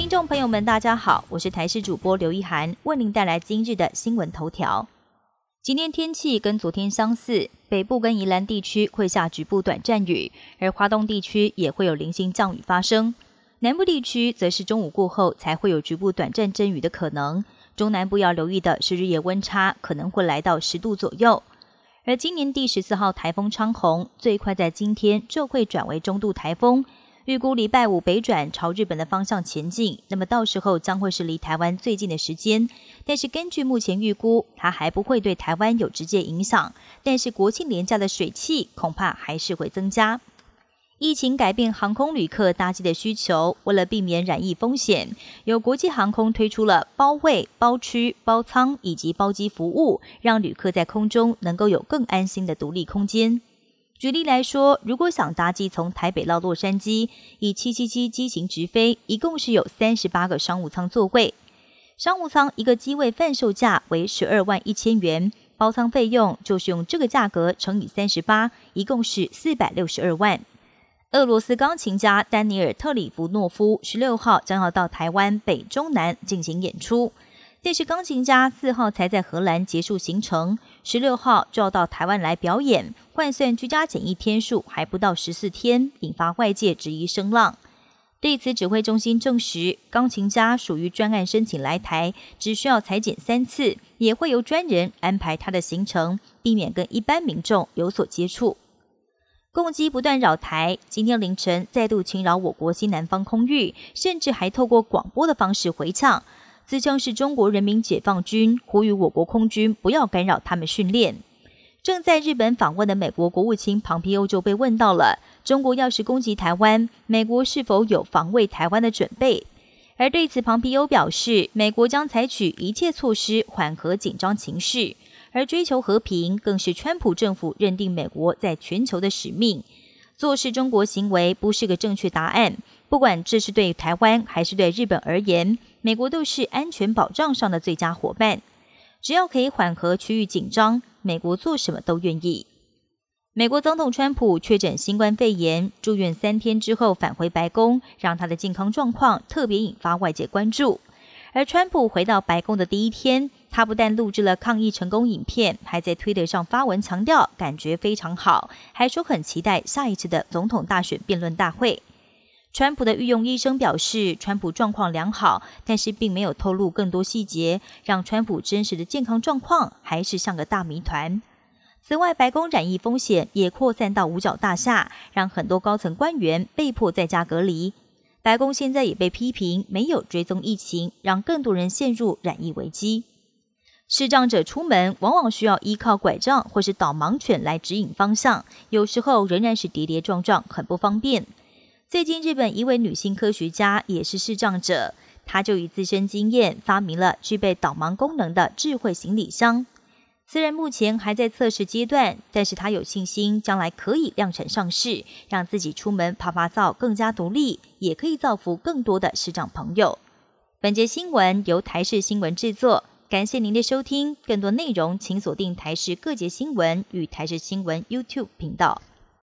听众朋友们，大家好，我是台视主播刘一涵，为您带来今日的新闻头条。今天天气跟昨天相似，北部跟宜兰地区会下局部短暂雨，而华东地区也会有零星降雨发生。南部地区则是中午过后才会有局部短暂阵雨的可能。中南部要留意的是日夜温差可能会来到十度左右。而今年第十四号台风昌洪最快在今天就会转为中度台风。预估礼拜五北转朝日本的方向前进，那么到时候将会是离台湾最近的时间。但是根据目前预估，它还不会对台湾有直接影响。但是国庆廉价的水汽恐怕还是会增加。疫情改变航空旅客搭机的需求，为了避免染疫风险，有国际航空推出了包位、包区、包舱以及包机服务，让旅客在空中能够有更安心的独立空间。举例来说，如果想搭机从台北到洛杉矶，以七七七机型直飞，一共是有三十八个商务舱座位。商务舱一个机位贩售价为十二万一千元，包舱费用就是用这个价格乘以三十八，一共是四百六十二万。俄罗斯钢琴家丹尼尔特里弗诺夫十六号将要到台湾北中南进行演出。但是钢琴家四号才在荷兰结束行程，十六号就要到台湾来表演，换算居家检疫天数还不到十四天，引发外界质疑声浪。对此，指挥中心证实，钢琴家属于专案申请来台，只需要裁剪三次，也会由专人安排他的行程，避免跟一般民众有所接触。攻击不断扰台，今天凌晨再度侵扰我国西南方空域，甚至还透过广播的方式回呛。自称是中国人民解放军，呼吁我国空军不要干扰他们训练。正在日本访问的美国国务卿庞皮欧就被问到了：中国要是攻击台湾，美国是否有防卫台湾的准备？而对此，庞皮欧表示，美国将采取一切措施缓和紧张情势，而追求和平更是川普政府认定美国在全球的使命。做事中国行为不是个正确答案，不管这是对台湾还是对日本而言。美国都是安全保障上的最佳伙伴，只要可以缓和区域紧张，美国做什么都愿意。美国总统川普确诊新冠肺炎，住院三天之后返回白宫，让他的健康状况特别引发外界关注。而川普回到白宫的第一天，他不但录制了抗疫成功影片，还在推特上发文强调感觉非常好，还说很期待下一次的总统大选辩论大会。川普的御用医生表示，川普状况良好，但是并没有透露更多细节，让川普真实的健康状况还是像个大谜团。此外，白宫染疫风险也扩散到五角大厦，让很多高层官员被迫在家隔离。白宫现在也被批评没有追踪疫情，让更多人陷入染疫危机。视障者出门往往需要依靠拐杖或是导盲犬来指引方向，有时候仍然是跌跌撞撞，很不方便。最近，日本一位女性科学家也是视障者，她就以自身经验发明了具备导盲功能的智慧行李箱。虽然目前还在测试阶段，但是她有信心将来可以量产上市，让自己出门爬爬灶更加独立，也可以造福更多的视障朋友。本节新闻由台视新闻制作，感谢您的收听。更多内容请锁定台视各节新闻与台视新闻 YouTube 频道。